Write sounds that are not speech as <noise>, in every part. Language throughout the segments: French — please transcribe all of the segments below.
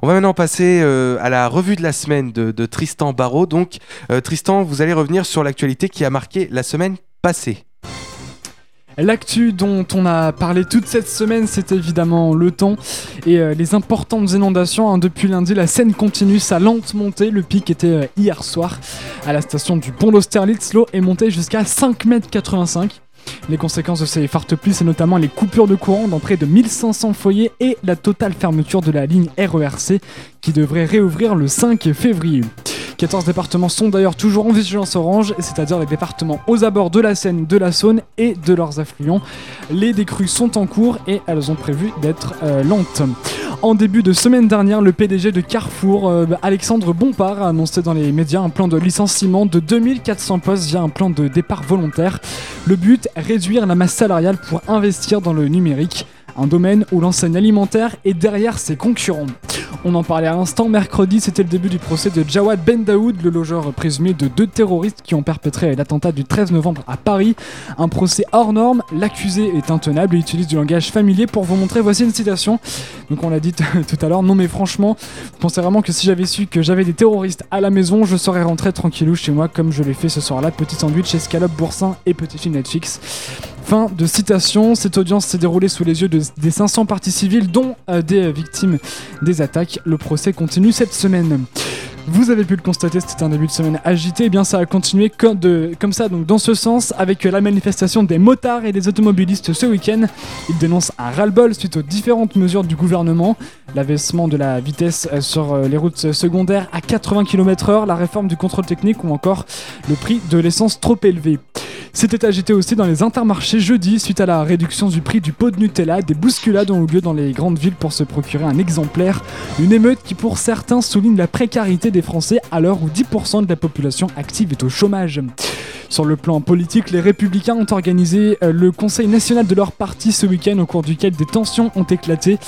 On va maintenant passer euh, à la revue de la semaine de, Tristan Barrault. Donc, euh, Tristan, vous allez revenir sur l'actualité qui a marqué la semaine passée. L'actu dont on a parlé toute cette semaine, c'est évidemment le temps et euh, les importantes inondations. hein. Depuis lundi, la Seine continue sa lente montée. Le pic était hier soir à la station du pont d'Austerlitz. L'eau est montée jusqu'à 5,85 m. Les conséquences de ces fortes pluies, c'est notamment les coupures de courant dans près de 1500 foyers et la totale fermeture de la ligne RERC qui devrait réouvrir le 5 février. 14 départements sont d'ailleurs toujours en vigilance orange, c'est-à-dire les départements aux abords de la Seine, de la Saône et de leurs affluents. Les décrues sont en cours et elles ont prévu d'être euh, lentes. En début de semaine dernière, le PDG de Carrefour, euh, Alexandre Bompard, a annoncé dans les médias un plan de licenciement de 2400 postes via un plan de départ volontaire. Le but, réduire la masse salariale pour investir dans le numérique, un domaine où l'enseigne alimentaire est derrière ses concurrents. On en parlait à l'instant, mercredi c'était le début du procès de Jawad Ben Daoud, le logeur présumé de deux terroristes qui ont perpétré l'attentat du 13 novembre à Paris. Un procès hors norme, l'accusé est intenable et utilise du langage familier pour vous montrer, voici une citation. Donc on l'a dit <laughs> tout à l'heure, non mais franchement, je pensais vraiment que si j'avais su que j'avais des terroristes à la maison, je serais rentré tranquillou chez moi comme je l'ai fait ce soir-là, petit sandwich, escalope, boursin et petit film Netflix. Fin de citation, cette audience s'est déroulée sous les yeux de- des 500 parties civiles dont euh, des euh, victimes des attaques. Le procès continue cette semaine. Vous avez pu le constater, c'était un début de semaine agité, et bien ça a continué comme, de- comme ça, donc dans ce sens, avec la manifestation des motards et des automobilistes ce week-end. Ils dénoncent un ras-le-bol suite aux différentes mesures du gouvernement, l'abaissement de la vitesse euh, sur les routes secondaires à 80 km/h, la réforme du contrôle technique ou encore le prix de l'essence trop élevé. C'était agité aussi dans les intermarchés jeudi suite à la réduction du prix du pot de Nutella. Des bousculades ont eu lieu dans les grandes villes pour se procurer un exemplaire. Une émeute qui pour certains souligne la précarité des Français à l'heure où 10% de la population active est au chômage. Sur le plan politique, les Républicains ont organisé euh, le Conseil national de leur parti ce week-end au cours duquel des tensions ont éclaté.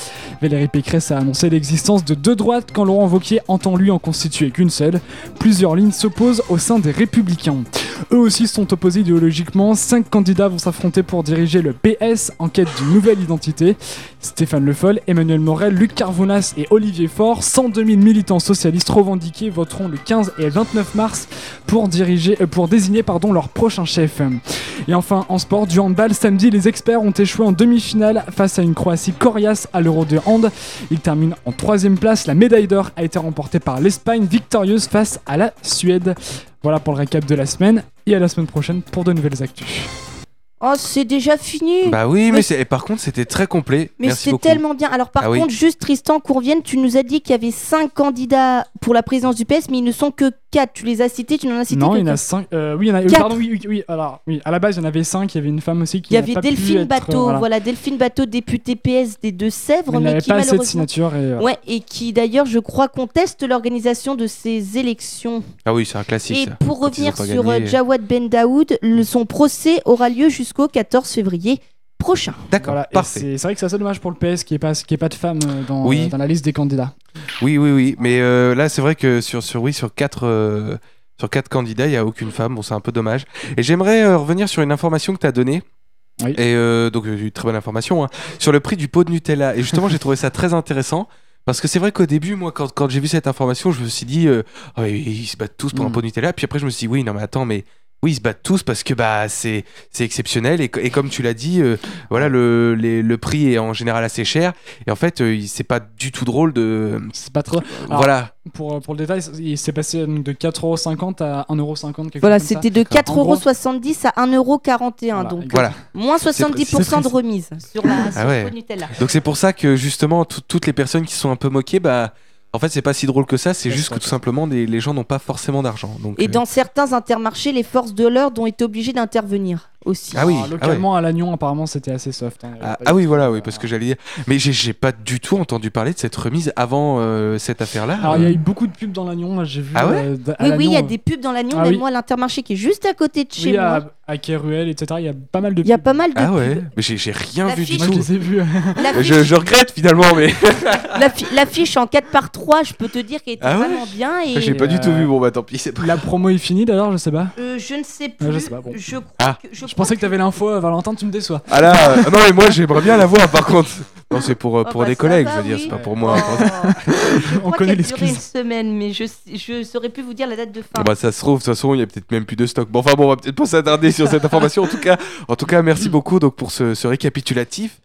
Valérie Pécresse a annoncé l'existence de deux droites quand Laurent Wauquiez entend lui en constituer qu'une seule. Plusieurs lignes s'opposent au sein des Républicains. Eux aussi sont opposés idéologiquement. Cinq candidats vont s'affronter pour diriger le PS en quête d'une nouvelle identité. Stéphane Le Foll, Emmanuel Morel, Luc Carvounas et Olivier Faure, 102 000 militants socialistes revendiqués, voteront le 15 et 29 mars pour, diriger, euh, pour désigner leur prochain chef. Et enfin, en sport, du handball, samedi, les experts ont échoué en demi-finale face à une Croatie coriace à l'Euro de hand. Ils terminent en troisième place. La médaille d'or a été remportée par l'Espagne, victorieuse face à la Suède. Voilà pour le récap de la semaine et à la semaine prochaine pour de nouvelles actus. Oh, c'est déjà fini. Bah oui, mais, Mais- c'est- et par contre, c'était très complet. Mais beaucoup. tellement bien. Alors par Ah oui. contre, juste Tristan Courvienne, tu nous as dit qu'il y avait 5 candidats pour la présidence du PS, mais ils ne sont que 4. Tu les as cités, tu n'en as cité Non, que il y en a quatre. 5. oui, il y en a. Quatre. pardon, oui, oui, oui. Alors, oui, à la base, il y en avait 5. Il y avait une femme aussi qui Il y n'a avait pas pu Delphine être, euh, Bateau, voilà. voilà. Delphine Bateau, députée PS des Deux-Sèvres, Mais il mais, qui pas assez de malheureusement. signatures. Et, euh, Ouais, et qui d'ailleurs, je crois, conteste l'organisation de ces élections. Ah oui, c'est un classique. Et ça. pour revenir sur euh, Jawad Ben Daoud, le- son procès aura lieu jusqu'au 14 février prochain. D'accord, voilà, et parfait. C'est vrai que c'est assez dommage pour le PS qu'il n'y ait, pas- y ait pas de femmes euh, dans, Oui. euh, dans la liste des candidats. Oui, oui, oui. Mais euh, là, c'est vrai que sur, sur, oui, sur quatre. euh, Sur quatre candidats, il n'y a aucune femme. Bon, c'est un peu dommage. Et j'aimerais euh, revenir sur une information que tu as donnée. Oui. Et euh, donc, une très bonne information. hein, sur le prix du pot de Nutella. Et justement, j'ai trouvé ça très intéressant. Parce que c'est vrai qu'au début, moi, quand, quand j'ai vu cette information, je me suis dit, ils ils se battent tous pour un Mm. pot de Nutella. Puis après, je me suis dit, oui, non, mais attends, mais oui, ils se battent tous parce que bah, c'est c'est exceptionnel. Et, co- et comme tu l'as dit, euh, voilà, le, les- le prix est en général assez cher. Et en fait, euh, il- c'est pas du tout drôle de. C'est pas trop. Alors, voilà. Pour, euh, pour le détail, il s'est passé euh, de 4,50€ à 1,50€. quelque Voilà, c'était de En gros- 4,70€ à 1,41€. Voilà, donc. Voilà. moins C'est 70% de remise sur la sur ouais. le Nutella. Donc c'est pour ça que justement tout- toutes les personnes qui sont un peu moquées, bah en fait c'est pas si drôle que ça, c'est juste que tout simplement des- les gens n'ont pas forcément d'argent. Donc Et euh, dans certains intermarchés, les forces de l'ordre ont été obligées d'intervenir aussi. Ah oui, Alors, localement, à Lannion, apparemment, c'était assez soft. hein. Ah, ah oui tout, voilà euh, oui parce que j'allais dire mais j'ai- pas du tout entendu parler de cette remise avant euh, cette affaire là. Alors, il y a eu beaucoup de pubs dans Lannion, moi, j'ai vu. Ah ouais euh, Oui, oui, il y a des pubs dans l'Agnon, Ah même oui. moi, à l'intermarché qui est juste à côté de chez Oui, moi. à, à Keruel, etc. Il y a pas mal de Il y a pubs. pas mal de Ah pubs. ouais, mais j'ai rien vu du Moi, je tout. les ai vus. Je, je regrette finalement mais <laughs> l'affi- l'affiche en 4 par 3 je peux te dire qu'elle était Ah ouais vraiment bien. Et j'ai pas du euh, tout vu. Bon bah tant pis c'est pas. La promo est finie d'ailleurs, je sais pas. euh, je ne sais plus. Je sais pas, bon. Je crois Ah. que, je pensais que t'avais l'info, euh, Valentin, tu me déçois. Ah là, euh, non mais moi j'aimerais bien la voir par contre. Non c'est pour, euh, Oh, pour bah, des ça collègues, va, je veux dire, oui. c'est pas pour moi. Oh. <laughs> Je On crois connaît qu'elle durait une semaine, mais je, je saurais plus vous dire la date de fin. Bah ça se trouve, de toute façon il y a peut-être même plus de stock. Bon enfin bon, on va peut-être pas s'attarder sur cette information. En tout cas, en tout cas merci beaucoup donc pour ce, ce récapitulatif.